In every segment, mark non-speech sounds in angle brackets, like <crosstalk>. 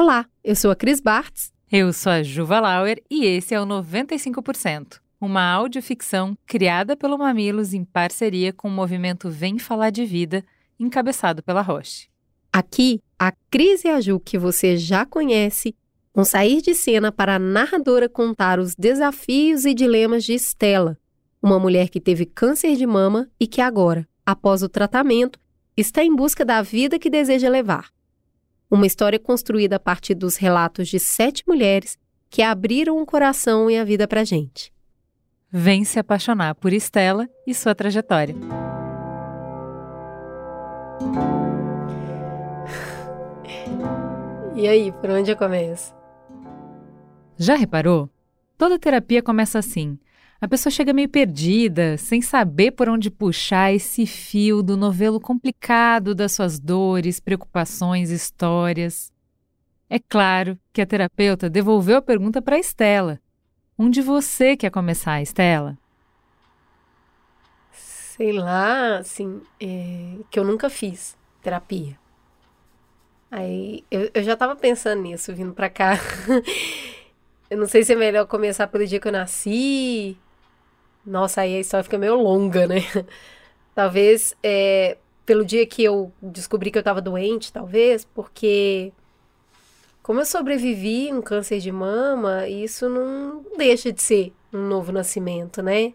Olá, eu sou a Cris Bartz. Eu sou a Juva Lauer e esse é o 95%, uma audioficção criada pelo Mamilos em parceria com o movimento Vem Falar de Vida, encabeçado pela Roche. Aqui, a Cris e a Ju, que você já conhece, vão sair de cena para a narradora contar os desafios e dilemas de Estela, uma mulher que teve câncer de mama e que agora, após o tratamento, está em busca da vida que deseja levar. Uma história construída a partir dos relatos de sete mulheres que abriram o coração e a vida pra gente. Vem se apaixonar por Estela e sua trajetória. E aí, por onde eu começo? Já reparou? Toda terapia começa assim. A pessoa chega meio perdida, sem saber por onde puxar esse fio do novelo complicado das suas dores, preocupações, histórias. É claro que a terapeuta devolveu a pergunta para Estela. Onde você quer começar, Estela? Sei lá, assim, é, que eu nunca fiz terapia. Aí eu, eu já tava pensando nisso vindo pra cá. <laughs> eu não sei se é melhor começar pelo dia que eu nasci, nossa, aí a história fica meio longa, né? <laughs> Talvez é, pelo dia que eu descobri que eu estava doente, talvez, porque como eu sobrevivi um câncer de mama, isso não deixa de ser um novo nascimento, né?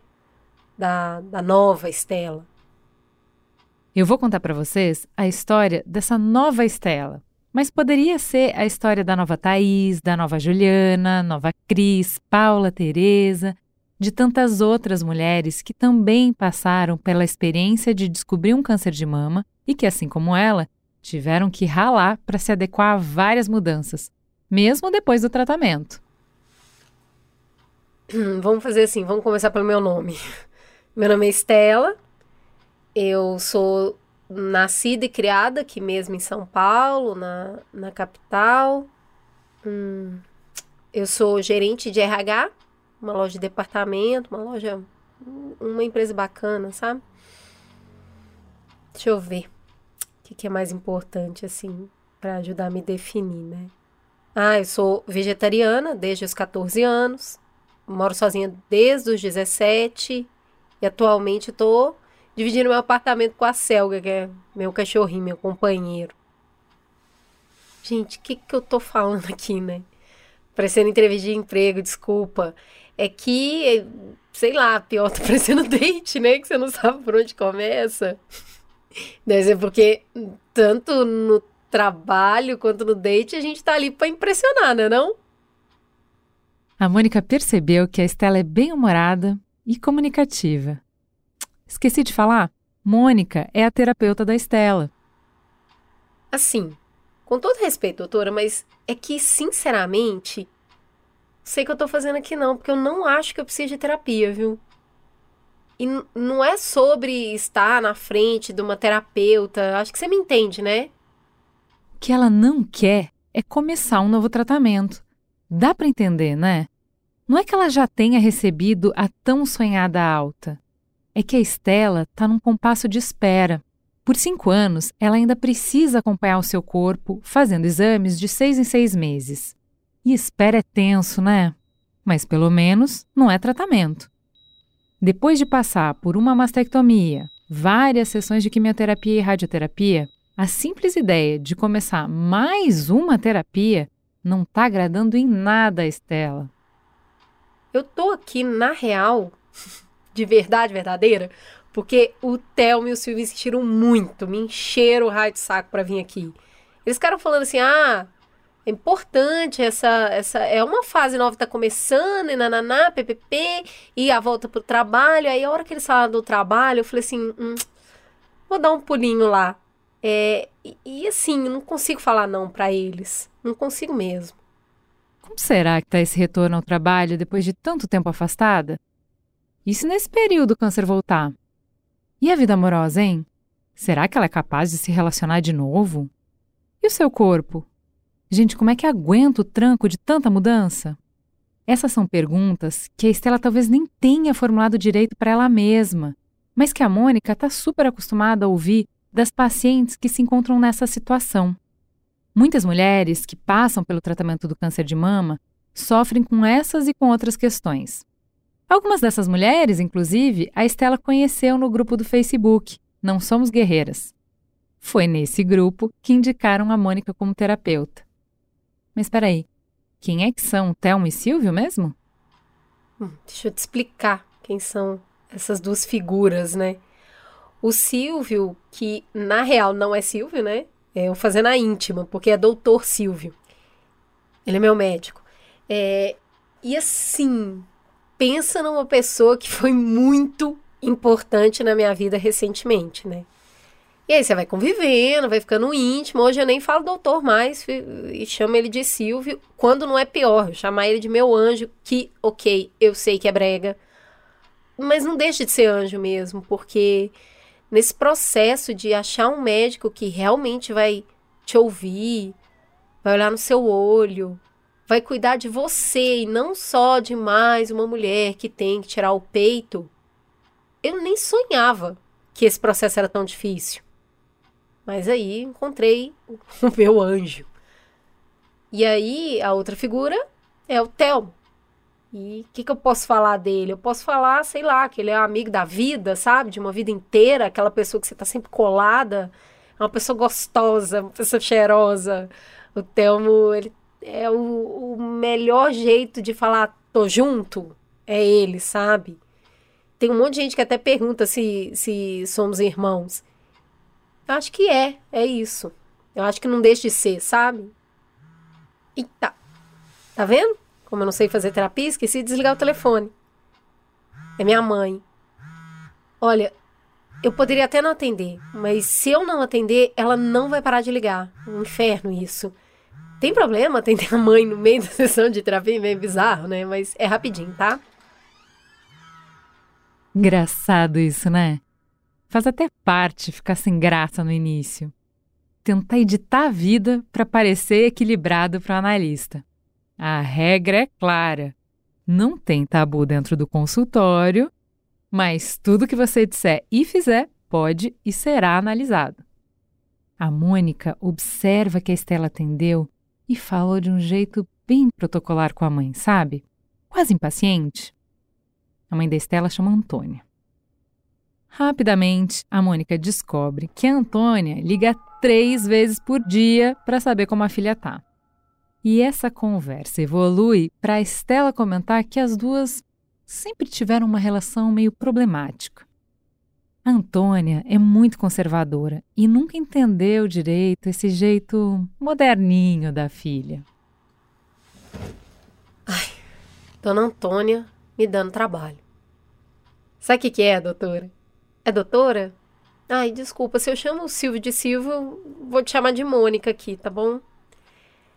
Da, da nova Estela. Eu vou contar para vocês a história dessa nova Estela. Mas poderia ser a história da nova Thaís, da nova Juliana, nova Cris, Paula, Teresa de tantas outras mulheres que também passaram pela experiência de descobrir um câncer de mama e que, assim como ela, tiveram que ralar para se adequar a várias mudanças, mesmo depois do tratamento. <clears throat> Vamos fazer assim, vamos começar pelo meu nome. <laughs> Meu nome é Estela, eu sou nascida e criada aqui mesmo em São Paulo, na, na capital. Hum, eu sou gerente de RH uma loja de departamento, uma loja, uma empresa bacana, sabe? Deixa eu ver o que, que é mais importante, assim, para ajudar a me definir, né? Ah, eu sou vegetariana desde os 14 anos, moro sozinha desde os 17 e atualmente estou dividindo meu apartamento com a Selga, que é meu cachorrinho, meu companheiro. Gente, o que, que eu tô falando <laughs> aqui, né? Parecendo entrevista de emprego, desculpa é que, sei lá, pior <laughs> tá parecendo date, né? Que você não sabe por onde começa. <laughs> Deve ser porque tanto no trabalho quanto no date a gente tá ali para impressionar, né não? A Mônica percebeu que a Estela é bem humorada e comunicativa. Esqueci de falar, Mônica é a terapeuta da Estela. Assim, com todo respeito, doutora, mas é que, sinceramente, sei que eu tô fazendo aqui não, porque eu não acho que eu preciso de terapia, viu? E não é sobre estar na frente de uma terapeuta, acho que você me entende, né? O que ela não quer é começar um novo tratamento. Dá para entender, né? Não é que ela já tenha recebido a tão sonhada alta. É que a Estela está num compasso de espera. Por cinco anos, ela ainda precisa acompanhar o seu corpo, fazendo exames de seis em seis meses. E espera é tenso, né? Mas pelo menos não é tratamento. Depois de passar por uma mastectomia, várias sessões de quimioterapia e radioterapia, a simples ideia de começar mais uma terapia não está agradando em nada a Estela. Eu tô aqui, na real, <laughs> de verdade verdadeira, porque o Thelma e o Silvio insistiram muito, me encheram o raio de saco para vir aqui. Eles ficaram falando assim: ah, é importante essa, essa é uma fase nova tá começando e nananá, ppp, e a volta pro trabalho. Aí a hora que eles falaram do trabalho, eu falei assim, hum, vou dar um pulinho lá. É, e, e assim, não consigo falar não para eles. Não consigo mesmo. Como será que tá esse retorno ao trabalho depois de tanto tempo afastada? Se nesse período o câncer voltar? E a vida amorosa, hein? Será que ela é capaz de se relacionar de novo? E o seu corpo? Gente, como é que aguenta o tranco de tanta mudança? Essas são perguntas que a Estela talvez nem tenha formulado direito para ela mesma, mas que a Mônica está super acostumada a ouvir das pacientes que se encontram nessa situação. Muitas mulheres que passam pelo tratamento do câncer de mama sofrem com essas e com outras questões. Algumas dessas mulheres, inclusive, a Estela conheceu no grupo do Facebook Não Somos Guerreiras. Foi nesse grupo que indicaram a Mônica como terapeuta. Mas espera aí, quem é que são Thelma e Silvio mesmo? Hum, deixa eu te explicar quem são essas duas figuras, né? O Silvio, que na real não é Silvio, né? É eu fazendo a íntima, porque é doutor Silvio. Ele é meu médico. É, e assim, pensa numa pessoa que foi muito importante na minha vida recentemente, né? E aí você vai convivendo, vai ficando íntimo. Hoje eu nem falo doutor mais e chamo ele de Silvio, quando não é pior, eu chamar ele de meu anjo, que, ok, eu sei que é brega, mas não deixa de ser anjo mesmo, porque nesse processo de achar um médico que realmente vai te ouvir, vai olhar no seu olho, vai cuidar de você e não só de mais uma mulher que tem que tirar o peito. Eu nem sonhava que esse processo era tão difícil. Mas aí encontrei <laughs> o meu anjo. E aí a outra figura é o Theo. E o que, que eu posso falar dele? Eu posso falar, sei lá, que ele é um amigo da vida, sabe? De uma vida inteira, aquela pessoa que você tá sempre colada, é uma pessoa gostosa, uma pessoa cheirosa. O Telmo, ele é o, o melhor jeito de falar tô junto, é ele, sabe? Tem um monte de gente que até pergunta se, se somos irmãos. Eu acho que é, é isso. Eu acho que não deixa de ser, sabe? Eita. Tá vendo? Como eu não sei fazer terapia, esqueci de desligar o telefone. É minha mãe. Olha, eu poderia até não atender, mas se eu não atender, ela não vai parar de ligar. Um inferno isso. Tem problema atender a mãe no meio da <laughs> sessão de terapia? Meio bizarro, né? Mas é rapidinho, tá? Engraçado isso, né? Faz até parte ficar sem graça no início. Tentar editar a vida para parecer equilibrado para o analista. A regra é clara. Não tem tabu dentro do consultório, mas tudo que você disser e fizer pode e será analisado. A Mônica observa que a Estela atendeu e falou de um jeito bem protocolar com a mãe, sabe? Quase impaciente. A mãe da Estela chama Antônia. Rapidamente, a Mônica descobre que a Antônia liga três vezes por dia para saber como a filha tá. E essa conversa evolui para Estela comentar que as duas sempre tiveram uma relação meio problemática. A Antônia é muito conservadora e nunca entendeu direito esse jeito moderninho da filha. Ai, Dona Antônia me dando trabalho. Sabe o que, que é, doutora? É doutora? Ai, desculpa, se eu chamo o Silvio de Silvio, vou te chamar de Mônica aqui, tá bom?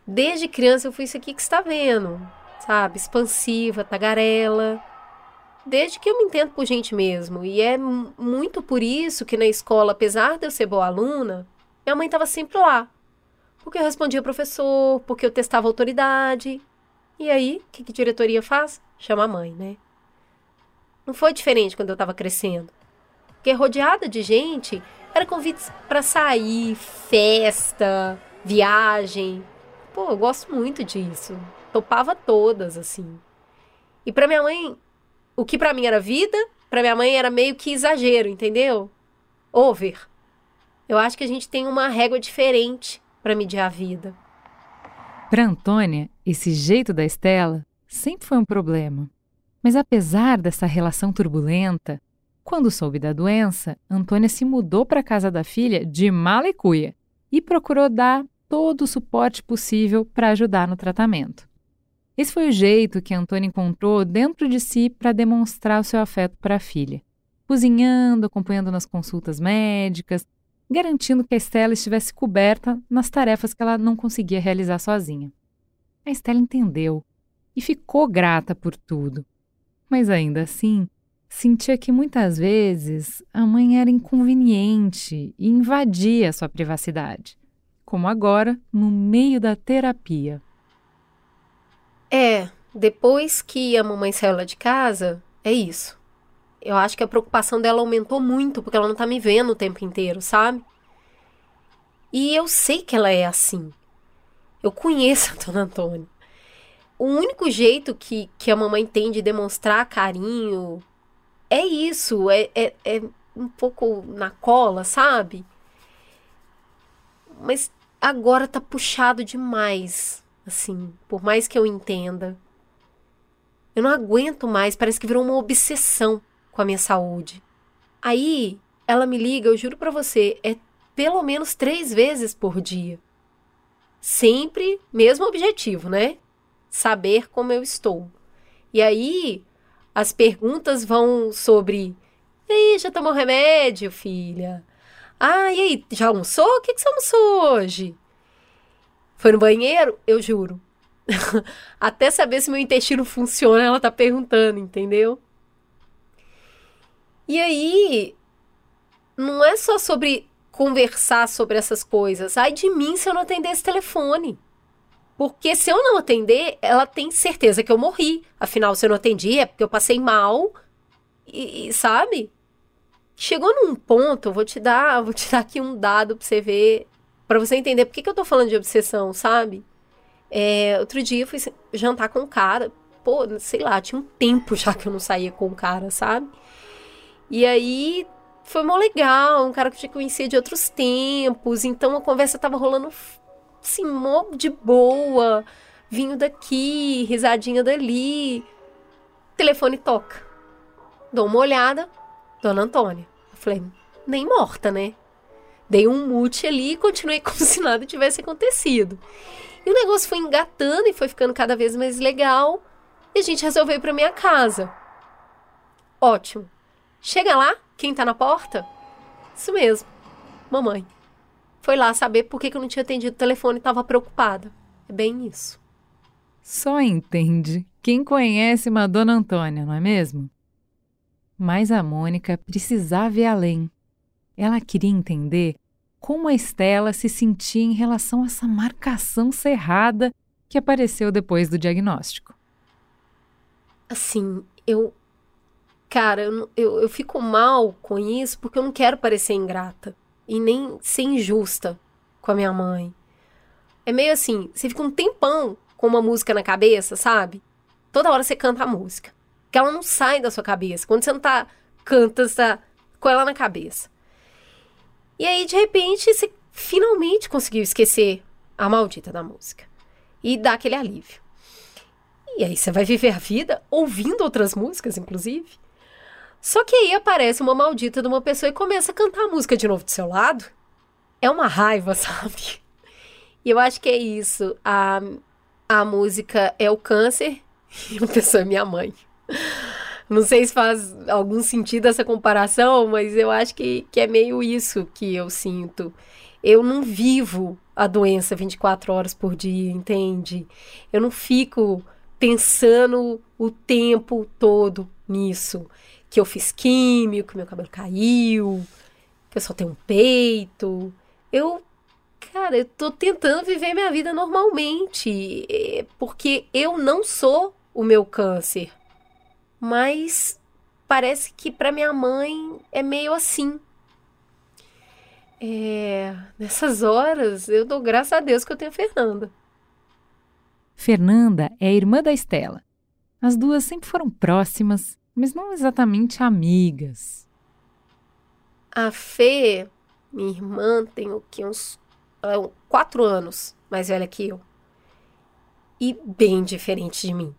Desde criança eu fui isso aqui que está vendo, sabe? Expansiva, tagarela. Desde que eu me entendo por gente mesmo. E é muito por isso que na escola, apesar de eu ser boa aluna, minha mãe estava sempre lá. Porque eu respondia professor, porque eu testava autoridade. E aí, o que, que diretoria faz? Chama a mãe, né? Não foi diferente quando eu estava crescendo. Porque rodeada de gente, era convites para sair, festa, viagem. Pô, eu gosto muito disso. Topava todas, assim. E para minha mãe, o que para mim era vida, para minha mãe era meio que exagero, entendeu? Over. Eu acho que a gente tem uma régua diferente para medir a vida. Para Antônia, esse jeito da Estela sempre foi um problema. Mas apesar dessa relação turbulenta, quando soube da doença, Antônia se mudou para a casa da filha de mala e cuia e procurou dar todo o suporte possível para ajudar no tratamento. Esse foi o jeito que Antônia encontrou dentro de si para demonstrar o seu afeto para a filha, cozinhando, acompanhando nas consultas médicas, garantindo que a Estela estivesse coberta nas tarefas que ela não conseguia realizar sozinha. A Estela entendeu e ficou grata por tudo, mas ainda assim sentia que muitas vezes a mãe era inconveniente e invadia sua privacidade, como agora no meio da terapia. É, depois que a mamãe saiu lá de casa, é isso. Eu acho que a preocupação dela aumentou muito, porque ela não tá me vendo o tempo inteiro, sabe? E eu sei que ela é assim. Eu conheço <laughs> a Dona Antônia. O único jeito que, que a mamãe tem de demonstrar carinho é isso, é, é, é um pouco na cola, sabe? Mas agora tá puxado demais, assim, por mais que eu entenda. Eu não aguento mais, parece que virou uma obsessão com a minha saúde. Aí, ela me liga, eu juro para você, é pelo menos três vezes por dia. Sempre mesmo objetivo, né? Saber como eu estou. E aí, as perguntas vão sobre: e aí, já tomou remédio, filha? Ah, e aí, já almoçou? O que, que você almoçou hoje? Foi no banheiro? Eu juro. <laughs> Até saber se meu intestino funciona, ela tá perguntando, entendeu? E aí, não é só sobre conversar sobre essas coisas. Ai de mim se eu não atender esse telefone. Porque se eu não atender, ela tem certeza que eu morri. Afinal, se eu não atendi, é porque eu passei mal. E, e sabe? Chegou num ponto, vou te dar, vou te <laughs> dar aqui um dado pra você ver, para você entender por que, que eu tô falando de obsessão, sabe? É, outro dia eu fui jantar com um cara, pô, sei lá, tinha um tempo já que eu não saía com um cara, sabe? E aí foi mó legal, um cara que eu tinha conhecido de outros tempos, então a conversa tava rolando assim, mó de boa, vinho daqui, risadinha dali. Telefone toca. Dou uma olhada, Dona Antônia. Eu falei, nem morta, né? Dei um mute ali e continuei <laughs> como se nada tivesse acontecido. E o negócio foi engatando e foi ficando cada vez mais legal. E a gente resolveu ir pra minha casa. Ótimo. Chega lá, quem tá na porta? Isso mesmo, mamãe. Foi lá saber por que, eu não tinha atendido o telefone e tava preocupada. É bem isso. Só entende quem conhece Madonna Antônia, não é mesmo? Mas a Mônica precisava ir além. Ela queria entender como a Estela se sentia em relação a essa marcação cerrada que apareceu depois do diagnóstico. Assim, eu. Cara, eu, eu, eu fico mal com isso porque eu não quero parecer ingrata e nem ser injusta com a minha mãe. É meio assim, você fica um tempão com uma música na cabeça, sabe? Toda hora você canta a música que ela não sai da sua cabeça. Quando você não tá canta, você tá com ela na cabeça. E aí, de repente, você finalmente conseguiu esquecer a maldita da música. E dá aquele alívio. E aí você vai viver a vida ouvindo outras músicas, inclusive. Só que aí aparece uma maldita de uma pessoa e começa a cantar a música de novo do seu lado. É uma raiva, <laughs> sabe? E eu acho que é isso. A, a música é o câncer <laughs> e a pessoa é minha mãe. Não sei se faz algum sentido essa comparação, mas eu acho que, que é meio isso que eu sinto. Eu não vivo a doença 24 horas por dia, entende? Eu não fico pensando o tempo todo nisso. Que eu fiz químico, que meu cabelo caiu, que eu só tenho um peito. Eu, cara, eu tô tentando viver minha vida normalmente. Eh, porque eu não sou o meu câncer mas parece que para minha mãe é meio assim. É, nessas horas eu dou graças a Deus que eu tenho a Fernanda. Fernanda é irmã da Estela. As duas sempre foram próximas, mas não exatamente amigas. A Fê, minha irmã, tem o que uns é, quatro anos mais velha que eu. E bem diferente de mim.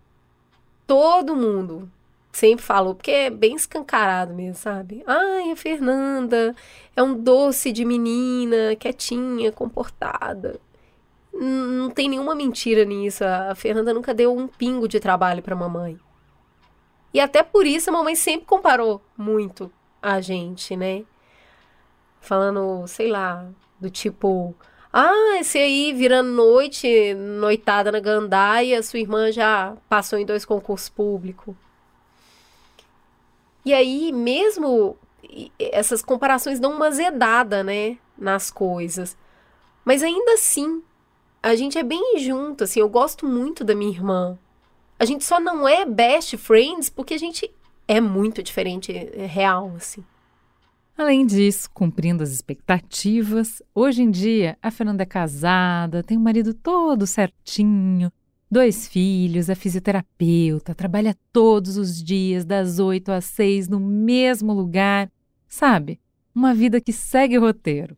Todo mundo, sempre falou, porque é bem escancarado mesmo, sabe? Ai, a Fernanda é um doce de menina, quietinha, comportada. Não tem nenhuma mentira nisso. A Fernanda nunca deu um pingo de trabalho para mamãe. E até por isso a mamãe sempre comparou muito a gente, né? Falando, sei lá, do tipo, ah, esse aí virando noite, noitada na gandaia, sua irmã já passou em dois concursos públicos. E aí, mesmo essas comparações dão uma zedada, né, nas coisas. Mas ainda assim, a gente é bem junto, assim, eu gosto muito da minha irmã. A gente só não é best friends porque a gente é muito diferente, é real, assim. Além disso, cumprindo as expectativas, hoje em dia a Fernanda é casada, tem um marido todo certinho, dois filhos, é fisioterapeuta, trabalha todos os dias, das oito às seis, no mesmo lugar. Sabe? Uma vida que segue o roteiro.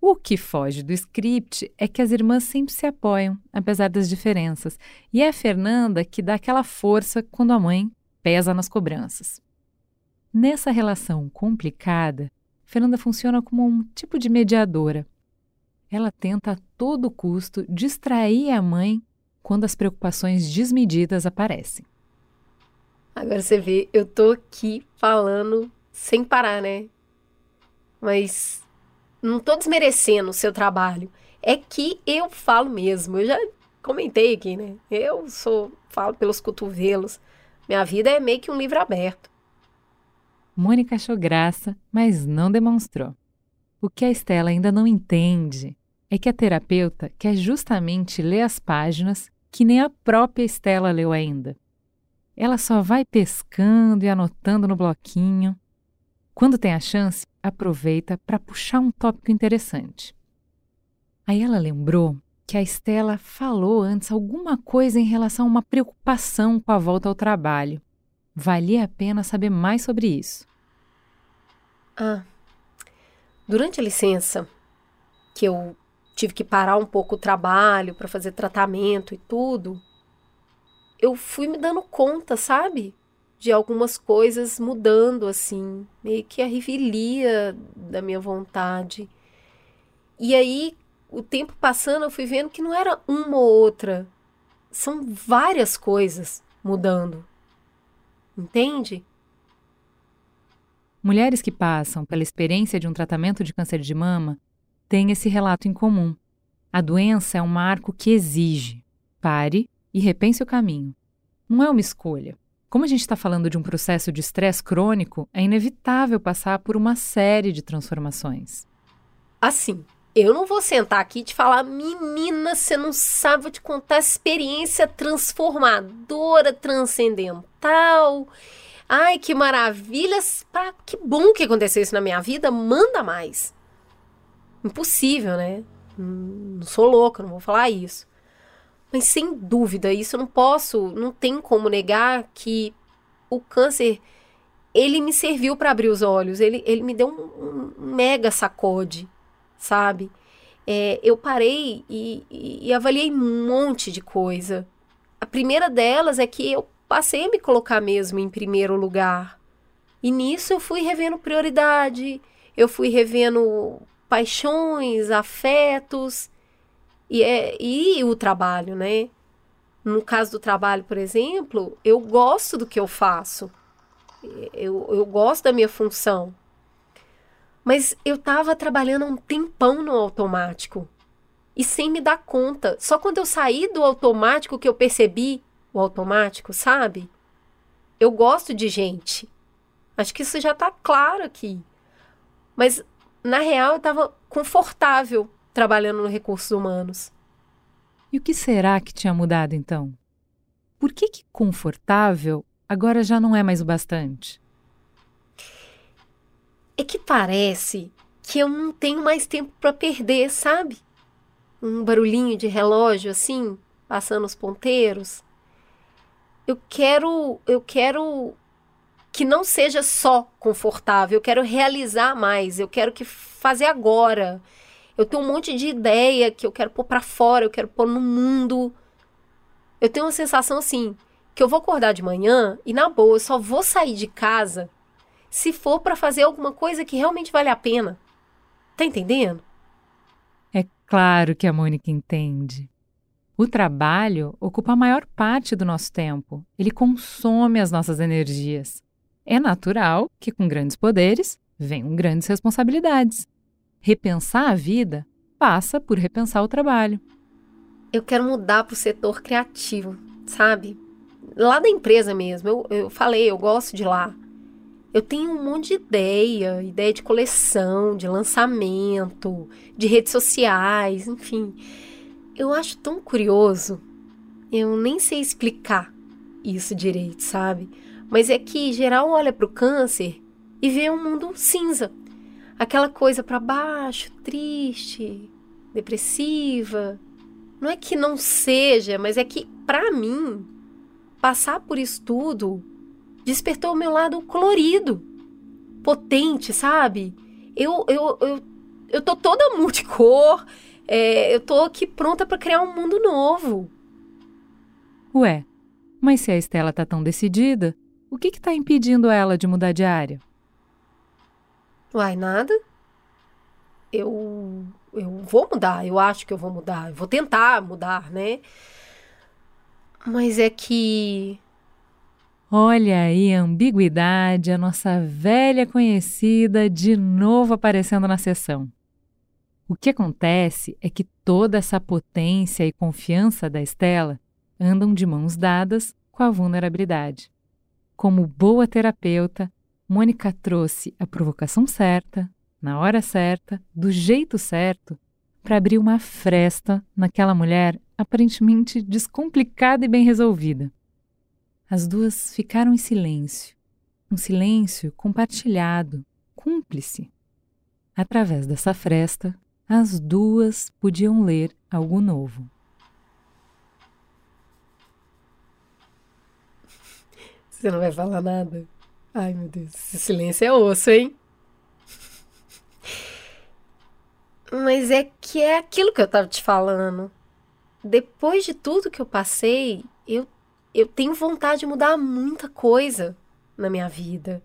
O que foge do script é que as irmãs sempre se apoiam, apesar das diferenças, e é a Fernanda que dá aquela força quando a mãe pesa nas cobranças. Nessa relação complicada, Fernanda funciona como um tipo de mediadora. Ela tenta a todo custo distrair a mãe quando as preocupações desmedidas aparecem. Agora você vê, eu tô aqui falando sem parar, né? Mas não tô desmerecendo o seu trabalho. É que eu falo mesmo. Eu já comentei aqui, né? Eu sou, falo pelos cotovelos. Minha vida é meio que um livro aberto. Mônica achou graça, mas não demonstrou. O que a Estela ainda não entende é que a terapeuta quer justamente ler as páginas que nem a própria Estela leu ainda. Ela só vai pescando e anotando no bloquinho. Quando tem a chance, aproveita para puxar um tópico interessante. Aí ela lembrou que a Estela falou antes alguma coisa em relação a uma preocupação com a volta ao trabalho. Valia a pena saber mais sobre isso. Ah, durante a licença, que eu tive que parar um pouco o trabalho para fazer tratamento e tudo, eu fui me dando conta, sabe? De algumas coisas mudando assim, meio que a revelia da minha vontade. E aí, o tempo passando, eu fui vendo que não era uma ou outra, são várias coisas mudando. Entende? Mulheres que passam pela experiência de um tratamento de câncer de mama têm esse relato em comum. A doença é um marco que exige pare e repense o caminho. Não é uma escolha. Como a gente está falando de um processo de estresse crônico, é inevitável passar por uma série de transformações. Assim, eu não vou sentar aqui e te falar, menina, você não sabe te contar a experiência transformadora, transcendental Ai, que maravilhas! Que bom que aconteceu isso na minha vida, manda mais. Impossível, né? Não sou louca, não vou falar isso. Mas sem dúvida, isso eu não posso, não tem como negar que o câncer ele me serviu para abrir os olhos, ele, ele me deu um, um mega sacode, sabe? É, eu parei e, e, e avaliei um monte de coisa. A primeira delas é que eu passei a me colocar mesmo em primeiro lugar. E nisso eu fui revendo prioridade, eu fui revendo paixões, afetos e, é, e o trabalho, né? No caso do trabalho, por exemplo, eu gosto do que eu faço. Eu, eu gosto da minha função. Mas eu estava trabalhando um tempão no automático e sem me dar conta. Só quando eu saí do automático que eu percebi o automático, sabe? Eu gosto de gente. Acho que isso já tá claro aqui. Mas, na real, eu estava confortável trabalhando no recursos humanos. E o que será que tinha mudado então? Por que, que confortável agora já não é mais o bastante? É que parece que eu não tenho mais tempo para perder, sabe? Um barulhinho de relógio assim, passando os ponteiros eu quero, eu quero que não seja só confortável, eu quero realizar mais, eu quero que fazer agora. Eu tenho um monte de ideia que eu quero pôr para fora, eu quero pôr no mundo. Eu tenho uma sensação assim, que eu vou acordar de manhã e na boa, eu só vou sair de casa se for para fazer alguma coisa que realmente vale a pena. Tá entendendo? É claro que a Mônica entende. O trabalho ocupa a maior parte do nosso tempo. Ele consome as nossas energias. É natural que, com grandes poderes, venham grandes responsabilidades. Repensar a vida passa por repensar o trabalho. Eu quero mudar para o setor criativo, sabe? Lá da empresa mesmo. Eu, eu falei, eu gosto de lá. Eu tenho um monte de ideia, ideia de coleção, de lançamento, de redes sociais, enfim eu acho tão curioso. Eu nem sei explicar isso direito, sabe? Mas é que geral olha para o câncer e vê um mundo cinza. Aquela coisa para baixo, triste, depressiva. Não é que não seja, mas é que para mim passar por isso tudo despertou o meu lado colorido, potente, sabe? Eu eu, eu, eu tô toda multicor, é, eu tô aqui pronta para criar um mundo novo. Ué, mas se a Estela tá tão decidida, o que que tá impedindo ela de mudar de área? Uai, nada. Eu eu vou mudar, eu acho que eu vou mudar, eu vou tentar mudar, né? Mas é que Olha aí a ambiguidade, a nossa velha conhecida de novo aparecendo na sessão. O que acontece é que toda essa potência e confiança da Estela andam de mãos dadas com a vulnerabilidade. Como boa terapeuta, Mônica trouxe a provocação certa, na hora certa, do jeito certo, para abrir uma fresta naquela mulher aparentemente descomplicada e bem resolvida. As duas ficaram em silêncio, um silêncio compartilhado, cúmplice. Através dessa fresta, as duas podiam ler algo novo. Você não vai falar nada? Ai, meu Deus, esse silêncio é osso, hein? Mas é que é aquilo que eu tava te falando. Depois de tudo que eu passei, eu, eu tenho vontade de mudar muita coisa na minha vida.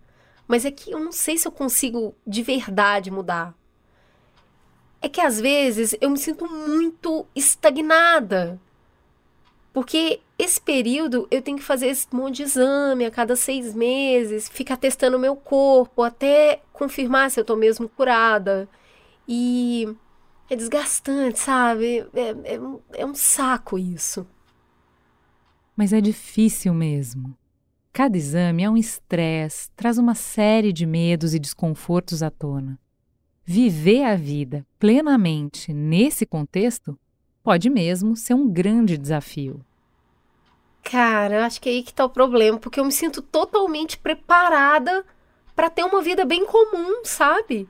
Mas é que eu não sei se eu consigo de verdade mudar. É que às vezes eu me sinto muito estagnada. Porque esse período eu tenho que fazer esse monte de exame a cada seis meses, ficar testando o meu corpo até confirmar se eu tô mesmo curada. E é desgastante, sabe? É, é, é um saco isso. Mas é difícil mesmo. Cada exame é um estresse, traz uma série de medos e desconfortos à tona. Viver a vida plenamente nesse contexto pode mesmo ser um grande desafio. Cara, eu acho que é aí que tá o problema, porque eu me sinto totalmente preparada para ter uma vida bem comum, sabe?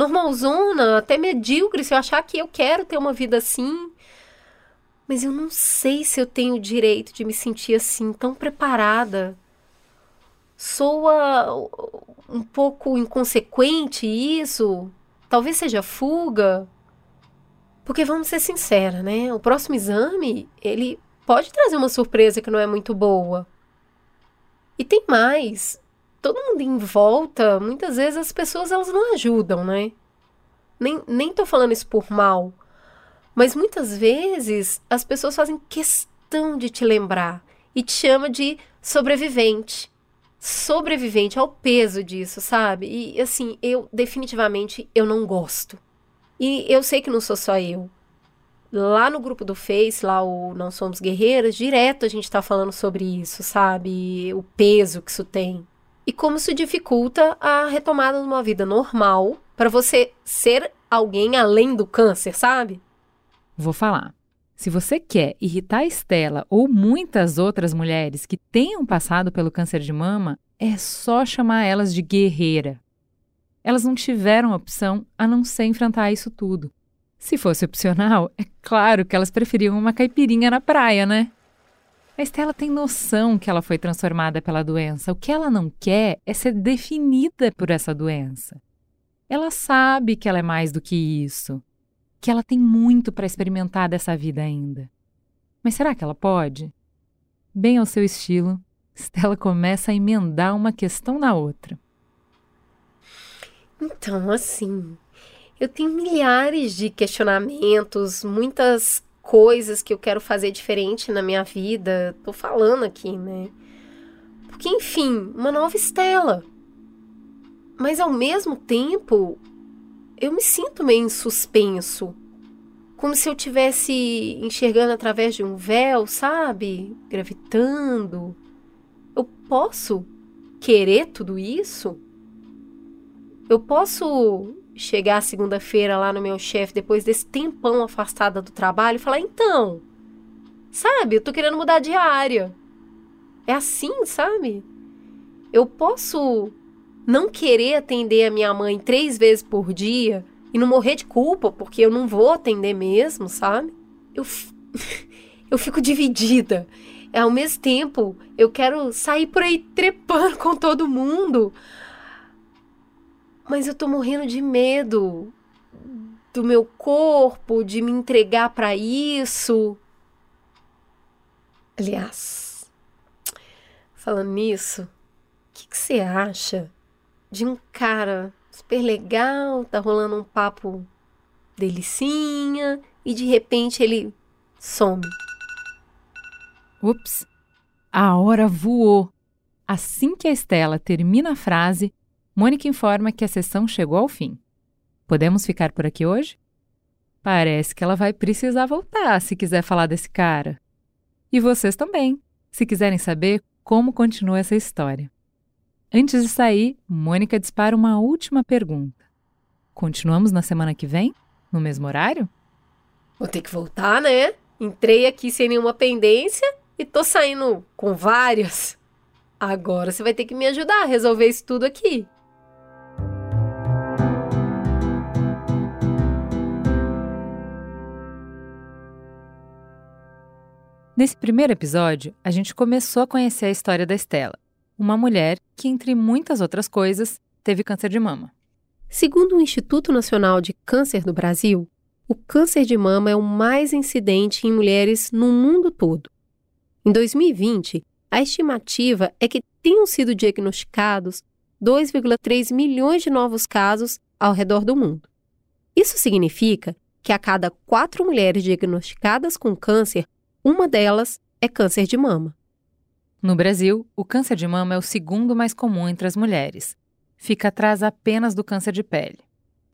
normalzona, até medíocre, se eu achar que eu quero ter uma vida assim. Mas eu não sei se eu tenho o direito de me sentir assim, tão preparada. Soa um pouco inconsequente isso? Talvez seja fuga? Porque vamos ser sinceros, né? O próximo exame, ele pode trazer uma surpresa que não é muito boa. E tem mais todo mundo em volta, muitas vezes as pessoas elas não ajudam, né? Nem, nem tô falando isso por mal, mas muitas vezes as pessoas fazem questão de te lembrar e te chama de sobrevivente. Sobrevivente ao peso disso, sabe? E assim, eu definitivamente eu não gosto. E eu sei que não sou só eu. Lá no grupo do Face, lá o Não Somos Guerreiras, direto a gente tá falando sobre isso, sabe? O peso que isso tem e como isso dificulta a retomada de uma vida normal para você ser alguém além do câncer, sabe? Vou falar. Se você quer irritar a Estela ou muitas outras mulheres que tenham passado pelo câncer de mama, é só chamar elas de guerreira. Elas não tiveram opção a não ser enfrentar isso tudo. Se fosse opcional, é claro que elas preferiam uma caipirinha na praia, né? A Estela tem noção que ela foi transformada pela doença. O que ela não quer é ser definida por essa doença. Ela sabe que ela é mais do que isso, que ela tem muito para experimentar dessa vida ainda. Mas será que ela pode? Bem ao seu estilo, Estela começa a emendar uma questão na outra. Então, assim, eu tenho milhares de questionamentos, muitas coisas que eu quero fazer diferente na minha vida. Tô falando aqui, né? Porque, enfim, uma nova Estela. Mas ao mesmo tempo, eu me sinto meio em suspenso. Como se eu tivesse enxergando através de um véu, sabe? Gravitando. Eu posso querer tudo isso? Eu posso chegar segunda-feira lá no meu chefe, depois desse tempão afastada do trabalho, e falar: então, sabe, eu tô querendo mudar de área. É assim, sabe? Eu posso não querer atender a minha mãe três vezes por dia e não morrer de culpa porque eu não vou atender mesmo, sabe? Eu, <laughs> eu fico dividida. Ao mesmo tempo, eu quero sair por aí trepando com todo mundo. Mas eu tô morrendo de medo do meu corpo, de me entregar para isso. Aliás, falando nisso, o que, que você acha de um cara super legal, tá rolando um papo delicinha e de repente ele some? Ups, a hora voou. Assim que a Estela termina a frase, Mônica informa que a sessão chegou ao fim. Podemos ficar por aqui hoje? Parece que ela vai precisar voltar se quiser falar desse cara. E vocês também, se quiserem saber como continua essa história. Antes de sair, Mônica dispara uma última pergunta. Continuamos na semana que vem? No mesmo horário? Vou ter que voltar, né? Entrei aqui sem nenhuma pendência e tô saindo com várias. Agora você vai ter que me ajudar a resolver isso tudo aqui. Nesse primeiro episódio, a gente começou a conhecer a história da Estela, uma mulher que, entre muitas outras coisas, teve câncer de mama. Segundo o Instituto Nacional de Câncer do Brasil, o câncer de mama é o mais incidente em mulheres no mundo todo. Em 2020, a estimativa é que tenham sido diagnosticados 2,3 milhões de novos casos ao redor do mundo. Isso significa que a cada quatro mulheres diagnosticadas com câncer, uma delas é câncer de mama. No Brasil, o câncer de mama é o segundo mais comum entre as mulheres. Fica atrás apenas do câncer de pele.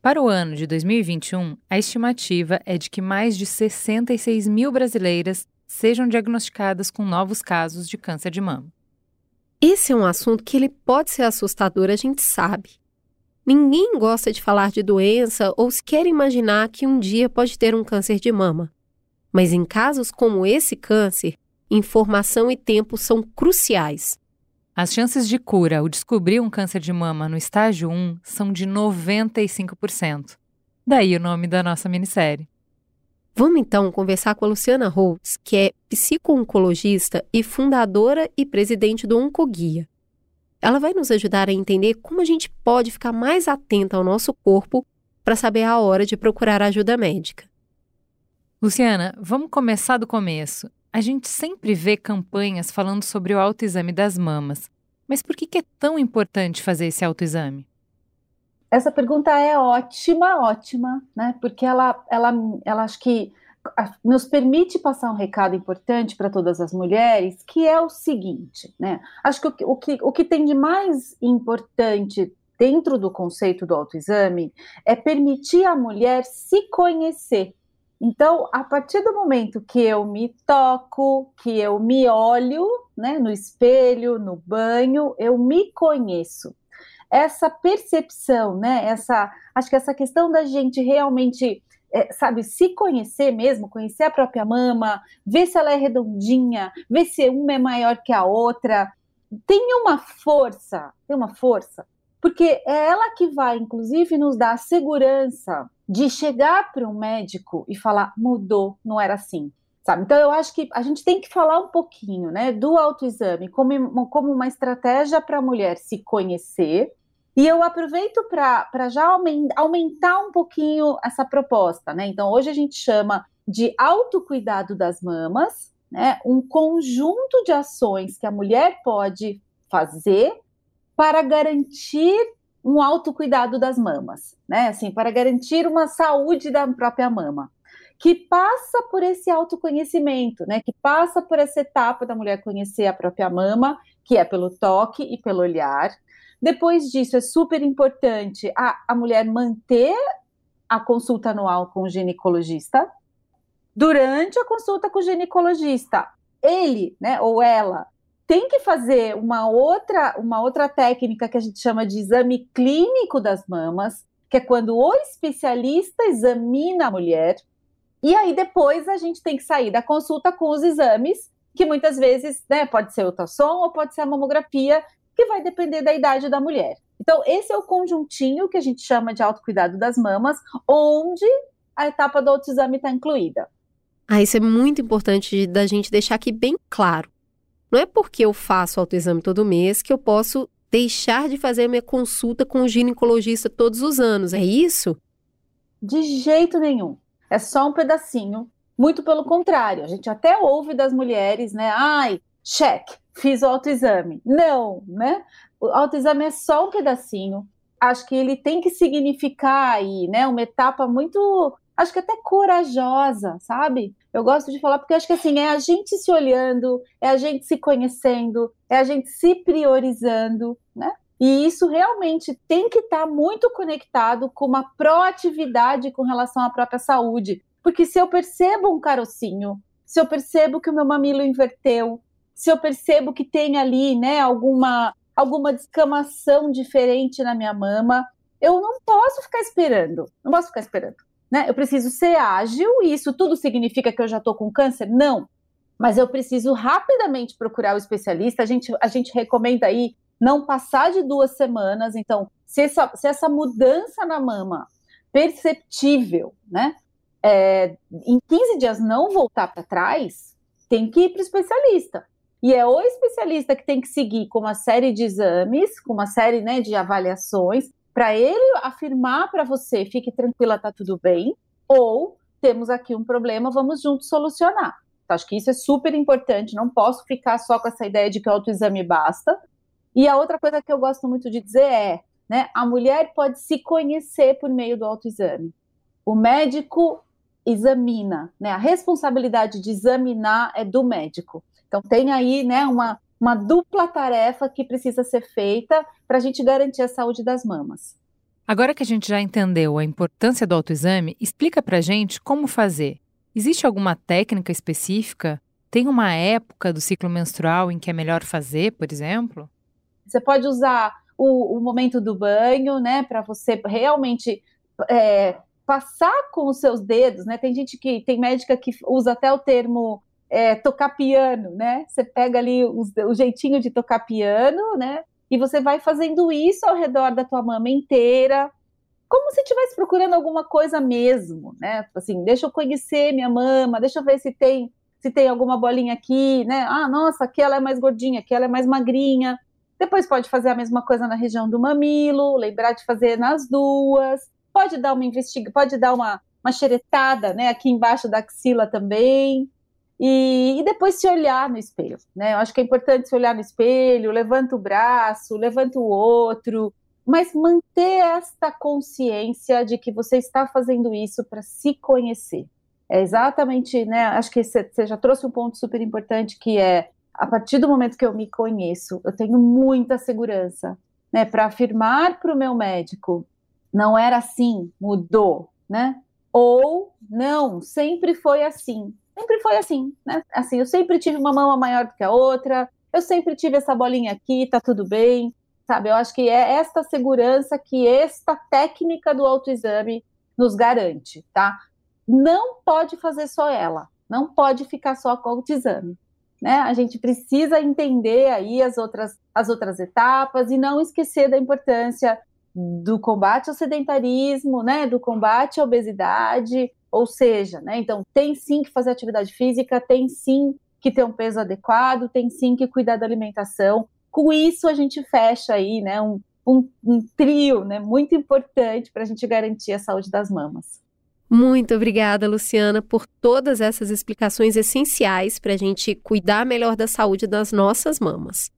Para o ano de 2021, a estimativa é de que mais de 66 mil brasileiras sejam diagnosticadas com novos casos de câncer de mama. Esse é um assunto que ele pode ser assustador, a gente sabe. Ninguém gosta de falar de doença ou sequer imaginar que um dia pode ter um câncer de mama. Mas em casos como esse câncer, informação e tempo são cruciais. As chances de cura ao descobrir um câncer de mama no estágio 1 são de 95%. Daí o nome da nossa minissérie. Vamos então conversar com a Luciana Holtz, que é psico-oncologista e fundadora e presidente do Oncoguia. Ela vai nos ajudar a entender como a gente pode ficar mais atenta ao nosso corpo para saber a hora de procurar ajuda médica. Luciana, vamos começar do começo. A gente sempre vê campanhas falando sobre o autoexame das mamas. Mas por que é tão importante fazer esse autoexame? Essa pergunta é ótima, ótima, né? Porque ela, ela, ela acho que nos permite passar um recado importante para todas as mulheres, que é o seguinte, né? Acho que o, o, que o que tem de mais importante dentro do conceito do autoexame é permitir a mulher se conhecer. Então, a partir do momento que eu me toco, que eu me olho, né, no espelho, no banho, eu me conheço essa percepção, né? Essa, acho que essa questão da gente realmente, é, sabe, se conhecer mesmo, conhecer a própria mama, ver se ela é redondinha, ver se uma é maior que a outra, tem uma força, tem uma força, porque é ela que vai, inclusive, nos dar a segurança de chegar para um médico e falar mudou, não era assim. Sabe? Então, eu acho que a gente tem que falar um pouquinho né, do autoexame como, como uma estratégia para a mulher se conhecer. E eu aproveito para já aumentar um pouquinho essa proposta. Né? Então, hoje a gente chama de autocuidado das mamas, né? um conjunto de ações que a mulher pode fazer para garantir um autocuidado das mamas, né? Assim, para garantir uma saúde da própria mama que passa por esse autoconhecimento, né? Que passa por essa etapa da mulher conhecer a própria mama, que é pelo toque e pelo olhar. Depois disso, é super importante a, a mulher manter a consulta anual com o ginecologista. Durante a consulta com o ginecologista, ele, né, ou ela, tem que fazer uma outra, uma outra técnica que a gente chama de exame clínico das mamas, que é quando o especialista examina a mulher e aí depois a gente tem que sair da consulta com os exames, que muitas vezes né, pode ser ultrassom ou pode ser a mamografia, que vai depender da idade da mulher. Então, esse é o conjuntinho que a gente chama de autocuidado das mamas, onde a etapa do autoexame está incluída. Ah, isso é muito importante da gente deixar aqui bem claro. Não é porque eu faço autoexame todo mês que eu posso deixar de fazer a minha consulta com o ginecologista todos os anos, é isso? De jeito nenhum. É só um pedacinho. Muito pelo contrário, a gente até ouve das mulheres, né? Ai, cheque, fiz o autoexame. Não, né? O autoexame é só um pedacinho. Acho que ele tem que significar aí, né? Uma etapa muito, acho que até corajosa, sabe? Eu gosto de falar porque acho que assim é a gente se olhando, é a gente se conhecendo, é a gente se priorizando, né? E isso realmente tem que estar tá muito conectado com uma proatividade com relação à própria saúde. Porque se eu percebo um carocinho, se eu percebo que o meu mamilo inverteu, se eu percebo que tem ali, né, alguma alguma descamação diferente na minha mama, eu não posso ficar esperando. Não posso ficar esperando, né? Eu preciso ser ágil e isso tudo significa que eu já estou com câncer? Não. Mas eu preciso rapidamente procurar o especialista. A gente, a gente recomenda aí não passar de duas semanas. Então, se essa, se essa mudança na mama perceptível, né? É, em 15 dias não voltar para trás, tem que ir para o especialista. E é o especialista que tem que seguir com uma série de exames, com uma série né, de avaliações, para ele afirmar para você, fique tranquila, tá tudo bem, ou temos aqui um problema, vamos juntos solucionar. Então, acho que isso é super importante, não posso ficar só com essa ideia de que o autoexame basta. E a outra coisa que eu gosto muito de dizer é, né, a mulher pode se conhecer por meio do autoexame. O médico examina, né? A responsabilidade de examinar é do médico. Então tem aí, né, uma, uma dupla tarefa que precisa ser feita para a gente garantir a saúde das mamas. Agora que a gente já entendeu a importância do autoexame, explica para a gente como fazer. Existe alguma técnica específica? Tem uma época do ciclo menstrual em que é melhor fazer, por exemplo? Você pode usar o, o momento do banho, né, para você realmente é, passar com os seus dedos, né? Tem gente que tem médica que usa até o termo é, tocar piano, né? Você pega ali o, jeitinho de tocar piano, né? E você vai fazendo isso ao redor da tua mama inteira, como se estivesse procurando alguma coisa mesmo, né? Assim, deixa eu conhecer minha mama, deixa eu ver se tem se tem alguma bolinha aqui, né? Ah, nossa, aqui ela é mais gordinha, aqui ela é mais magrinha. Depois pode fazer a mesma coisa na região do mamilo, lembrar de fazer nas duas. Pode dar uma investiga, pode dar uma, uma xeretada, né? Aqui embaixo da axila também. E, e, depois se olhar no espelho, né? Eu acho que é importante se olhar no espelho, levanta o braço, levanta o outro, mas manter esta consciência de que você está fazendo isso para se conhecer. É exatamente, né? Acho que você já trouxe um ponto super importante que é a partir do momento que eu me conheço, eu tenho muita segurança, né? Para afirmar para o meu médico, não era assim, mudou, né? Ou não, sempre foi assim sempre foi assim, né? Assim, eu sempre tive uma mama maior do que a outra, eu sempre tive essa bolinha aqui, tá tudo bem, sabe? Eu acho que é esta segurança que esta técnica do autoexame nos garante, tá? Não pode fazer só ela, não pode ficar só com o autoexame. Né? A gente precisa entender aí as outras, as outras etapas e não esquecer da importância do combate ao sedentarismo, né? Do combate à obesidade, ou seja, né, então tem sim que fazer atividade física, tem sim que ter um peso adequado, tem sim que cuidar da alimentação. Com isso a gente fecha aí, né, um, um, um trio, né, muito importante para a gente garantir a saúde das mamas. Muito obrigada, Luciana, por todas essas explicações essenciais para a gente cuidar melhor da saúde das nossas mamas.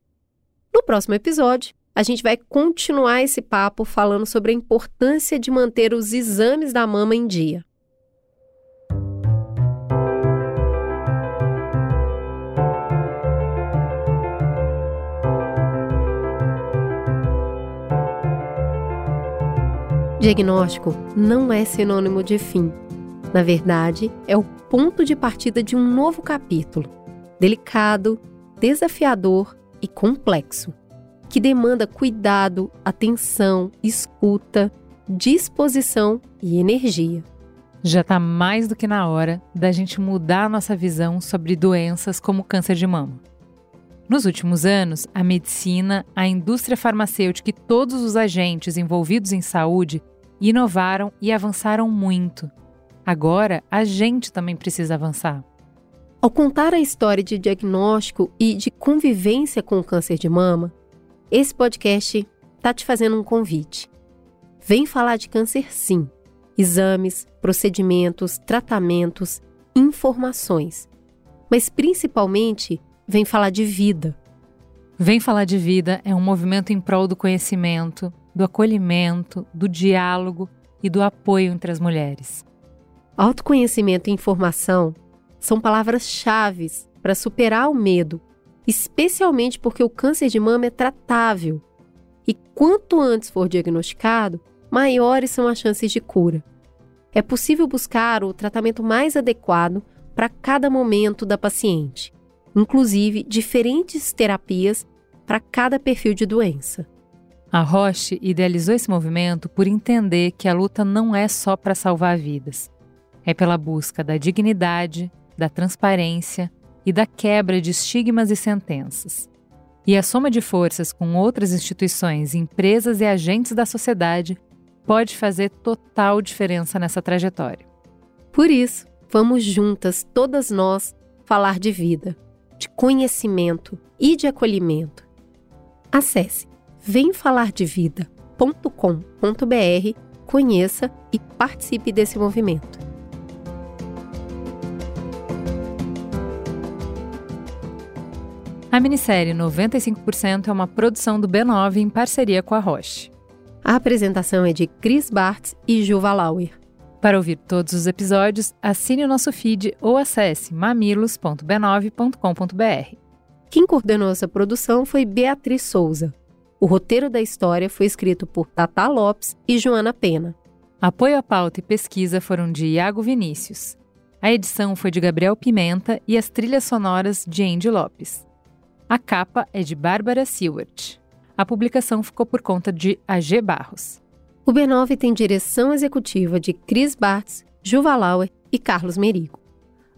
No próximo episódio, a gente vai continuar esse papo falando sobre a importância de manter os exames da mama em dia. Diagnóstico não é sinônimo de fim. Na verdade, é o ponto de partida de um novo capítulo, delicado, desafiador e complexo, que demanda cuidado, atenção, escuta, disposição e energia. Já está mais do que na hora da gente mudar a nossa visão sobre doenças como câncer de mama. Nos últimos anos, a medicina, a indústria farmacêutica e todos os agentes envolvidos em saúde inovaram e avançaram muito. Agora, a gente também precisa avançar. Ao contar a história de diagnóstico e de convivência com o câncer de mama, esse podcast está te fazendo um convite. Vem falar de câncer sim. Exames, procedimentos, tratamentos, informações. Mas principalmente, vem falar de vida. Vem falar de vida é um movimento em prol do conhecimento, do acolhimento, do diálogo e do apoio entre as mulheres. Autoconhecimento e informação são palavras-chave para superar o medo, especialmente porque o câncer de mama é tratável. E quanto antes for diagnosticado, maiores são as chances de cura. É possível buscar o tratamento mais adequado para cada momento da paciente, inclusive diferentes terapias para cada perfil de doença. A Roche idealizou esse movimento por entender que a luta não é só para salvar vidas. É pela busca da dignidade, da transparência e da quebra de estigmas e sentenças. E a soma de forças com outras instituições, empresas e agentes da sociedade pode fazer total diferença nessa trajetória. Por isso, vamos juntas, todas nós, falar de vida, de conhecimento e de acolhimento. Acesse vemfalardevida.com.br, conheça e participe desse movimento. A minissérie 95% é uma produção do B9 em parceria com a Roche. A apresentação é de Chris Bartz e Juva Lauer. Para ouvir todos os episódios, assine o nosso feed ou acesse mamilos.b9.com.br. Quem coordenou essa produção foi Beatriz Souza. O roteiro da história foi escrito por Tata Lopes e Joana Pena. Apoio à pauta e pesquisa foram de Iago Vinícius. A edição foi de Gabriel Pimenta e as trilhas sonoras de Andy Lopes. A capa é de Bárbara Seward. A publicação ficou por conta de AG Barros. O B9 tem direção executiva de Cris Bartz, Juva Lauer e Carlos Merigo.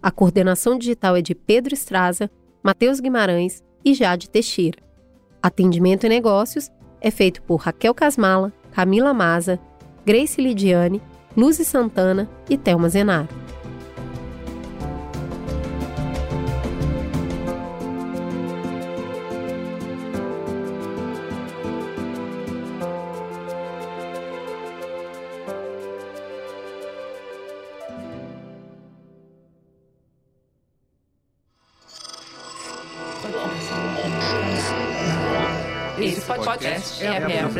A coordenação digital é de Pedro Estraza, Matheus Guimarães e Jade Teixeira. Atendimento e negócios é feito por Raquel Casmala, Camila Maza, Grace Lidiane, Luzi Santana e Thelma Zenaro.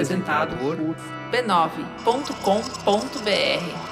Apresentado por b9.com.br.